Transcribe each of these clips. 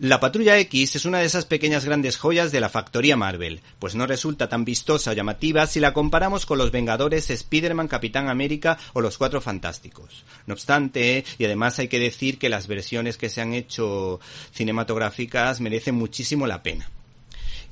La Patrulla X es una de esas pequeñas grandes joyas de la factoría Marvel, pues no resulta tan vistosa o llamativa si la comparamos con los Vengadores, Spider-Man, Capitán América o los Cuatro Fantásticos. No obstante, y además hay que decir que las versiones que se han hecho cinematográficas merecen muchísimo la pena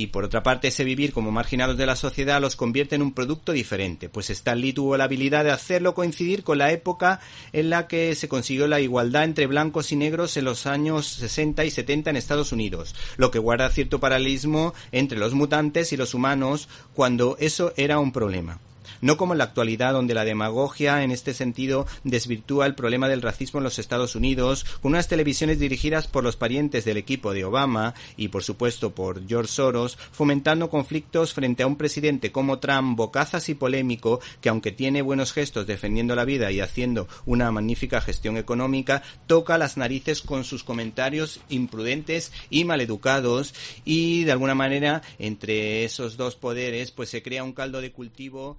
y por otra parte ese vivir como marginados de la sociedad los convierte en un producto diferente, pues Stan Lee tuvo la habilidad de hacerlo coincidir con la época en la que se consiguió la igualdad entre blancos y negros en los años 60 y 70 en Estados Unidos, lo que guarda cierto paralelismo entre los mutantes y los humanos cuando eso era un problema no como en la actualidad donde la demagogia en este sentido desvirtúa el problema del racismo en los Estados Unidos con unas televisiones dirigidas por los parientes del equipo de Obama y por supuesto por George Soros fomentando conflictos frente a un presidente como Trump bocazas y polémico que aunque tiene buenos gestos defendiendo la vida y haciendo una magnífica gestión económica toca las narices con sus comentarios imprudentes y maleducados y de alguna manera entre esos dos poderes pues se crea un caldo de cultivo